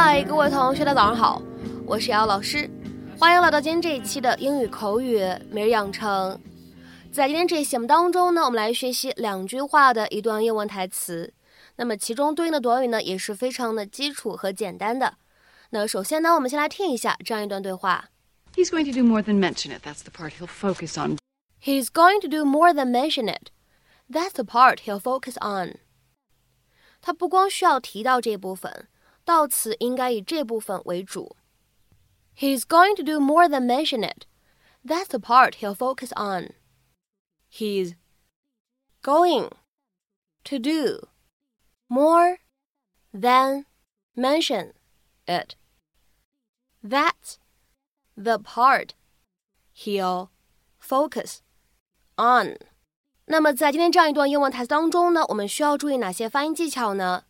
嗨，各位同学，大家早上好，我是姚老师，欢迎来到今天这一期的英语口语每日养成。在今天这一节目当中呢，我们来学习两句话的一段英文台词。那么其中对应的短语呢，也是非常的基础和简单的。那首先呢，我们先来听一下这样一段对话。He's going to do more than mention it. That's the part he'll focus on. He's going to do more than mention it. That's the part he'll focus on. 他不光需要提到这部分，悼词应该以这部分为主。He's going to do more than mention it. That's the part he'll focus on. He's going to do more than mention it. That's the part he'll focus on. 那么在今天这样一段英文台词当中呢，我们需要注意哪些发音技巧呢？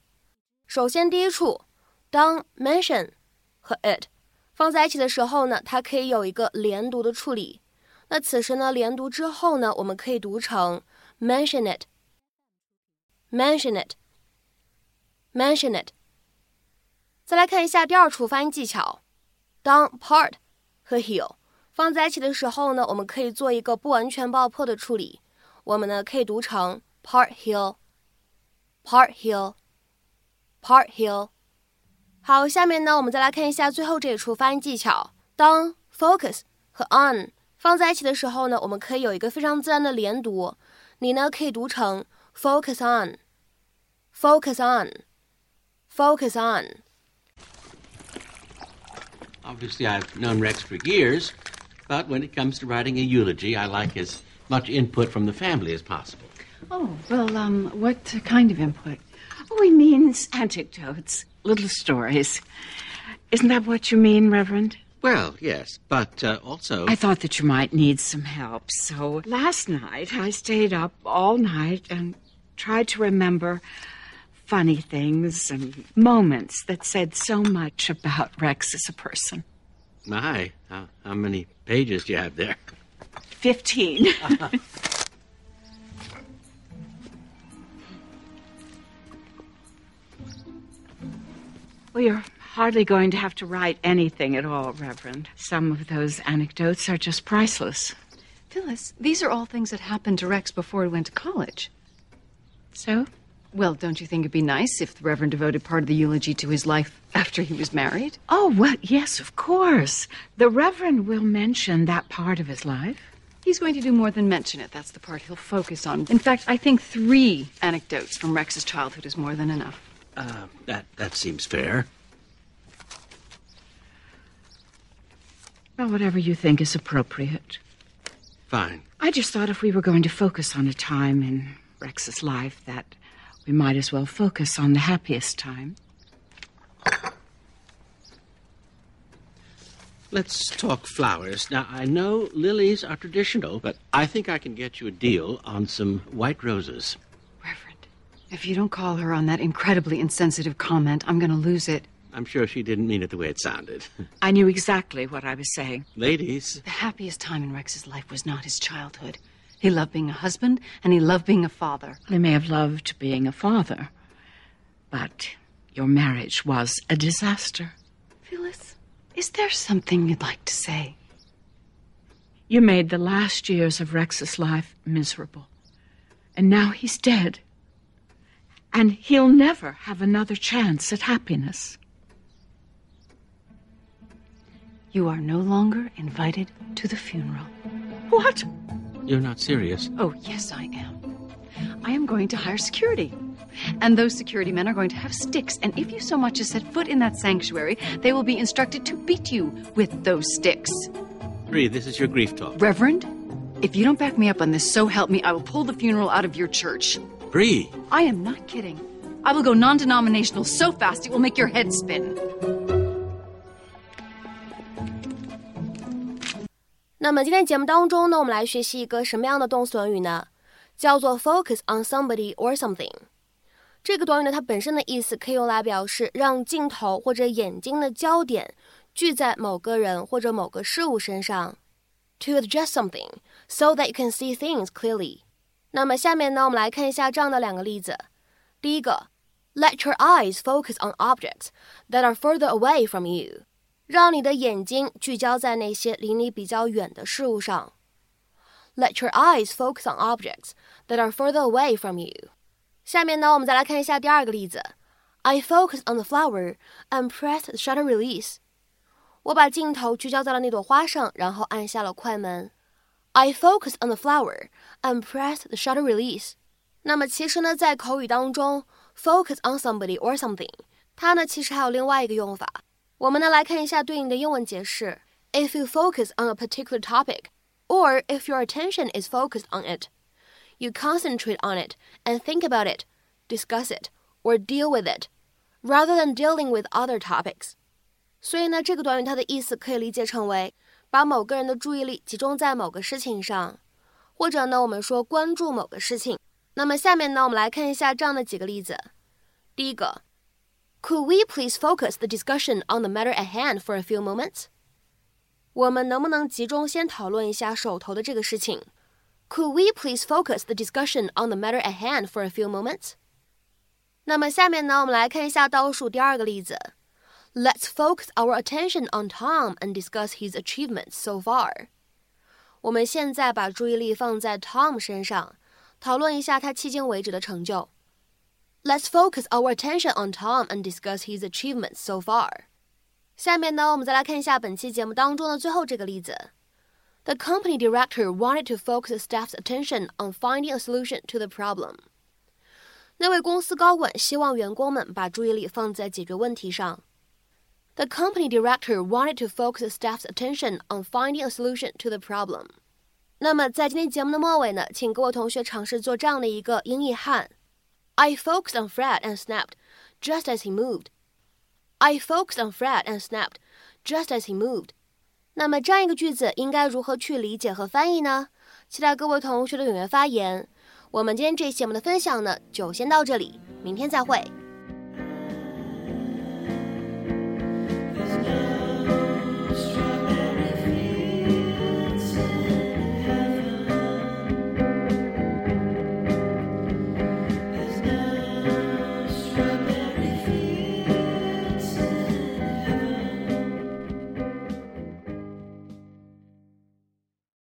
首先，第一处当 mention 和 it 放在一起的时候呢，它可以有一个连读的处理。那此时呢，连读之后呢，我们可以读成 mention it，mention it，mention it。再来看一下第二处发音技巧，当 part 和 he'll 放在一起的时候呢，我们可以做一个不完全爆破的处理。我们呢可以读成 part he'll，part he'll，part he'll。好，下面呢我们再来看一下最后这一处发音技巧。当 focus 和 on 放在一起的时候呢，我们可以有一个非常自然的连读。你呢可以读成 focus on，focus on，focus on。Obviously, I've known Rex for years, but when it comes to writing a eulogy, I like his much input from the family as possible. Oh, well, um, what kind of input? Oh, he means anecdotes, little stories. Isn't that what you mean, Reverend? Well, yes, but uh, also. I thought that you might need some help, so last night I stayed up all night and tried to remember funny things and moments that said so much about Rex as a person. My, how, how many pages do you have there? 15. well, you're hardly going to have to write anything at all, Reverend. Some of those anecdotes are just priceless. Phyllis, these are all things that happened to Rex before he went to college. So? Well, don't you think it'd be nice if the Reverend devoted part of the eulogy to his life after he was married? Oh, well, yes, of course. The Reverend will mention that part of his life. He's going to do more than mention it. That's the part he'll focus on. In fact, I think three anecdotes from Rex's childhood is more than enough. Uh, that that seems fair. Well, whatever you think is appropriate. Fine. I just thought if we were going to focus on a time in Rex's life, that we might as well focus on the happiest time. Let's talk flowers. Now, I know lilies are traditional, but I think I can get you a deal on some white roses. Reverend, if you don't call her on that incredibly insensitive comment, I'm going to lose it. I'm sure she didn't mean it the way it sounded. I knew exactly what I was saying. Ladies. The happiest time in Rex's life was not his childhood. He loved being a husband, and he loved being a father. He may have loved being a father, but your marriage was a disaster. Phyllis, is there something you'd like to say? You made the last years of Rex's life miserable. And now he's dead. And he'll never have another chance at happiness. You are no longer invited to the funeral. What? You're not serious. Oh, yes, I am. I am going to hire security. And those security men are going to have sticks. And if you so much as set foot in that sanctuary, they will be instructed to beat you with those sticks. Bree, this is your grief talk. Reverend, if you don't back me up on this, so help me, I will pull the funeral out of your church. Bree. I am not kidding. I will go non denominational so fast it will make your head spin. 那么今天节目当中呢，我们来学习一个什么样的动词短语呢？叫做 focus on somebody or something。这个短语呢，它本身的意思可以用来表示让镜头或者眼睛的焦点聚在某个人或者某个事物身上。To adjust something so that you can see things clearly。 那么下面呢，我们来看一下这样的两个例子。第一个 Let your eyes focus on objects that are further away from you. 让你的眼睛聚焦在那些离你比较远的事物上。Let your eyes focus on objects that are further away from you. 下面呢，我们再来看一下第二个例子。I focus on the flower and press the shutter release. 我把镜头聚焦在了那朵花上，然后按下了快门。I focused on the flower and pressed the shutter release. 那么其实呢，在口语当中，focus on somebody or something，它呢其实还有另外一个用法。我们呢来看一下对应的英文解释：If you focus on a particular topic, or if your attention is focused on it, you concentrate on it and think about it, discuss it, or deal with it, rather than dealing with other topics. 所以呢，这个短语它的意思可以理解成为 把某个人的注意力集中在某个事情上，或者呢，我们说关注某个事情。那么下面呢，我们来看一下这样的几个例子。第一个。Could we please focus the discussion on the matter at hand for a few moments? 我们能不能集中先讨论一下手头的这个事情？Could we please focus the discussion on the matter at hand for a few moments? 那么下面呢，我们来看一下倒数第二个例子。Let's focus our attention on Tom and discuss his achievements so far. 我们现在把注意力放在 Tom 身上，讨论一下他迄今为止的成就。Let's focus our attention on Tom and discuss his achievements so far. 下面呢，我们再来看一下本期节目当中的最后这个例子。The company director wanted to focus the staff's attention on finding a solution to the problem. 那位公司高管希望员工们把注意力放在解决问题上。 The company director wanted to focus the staff's attention on finding a solution to the problem. 那么在今天节目的末尾呢，请各位同学尝试做这样的一个英译汉。I focused on Fred and snapped just as he moved. I focused on Fred and snapped just as he moved. 那么这样一个句子应该如何去理解和翻译呢？期待各位同学的踊跃发言。我们今天这期节目的分享呢，就先到这里，明天再会。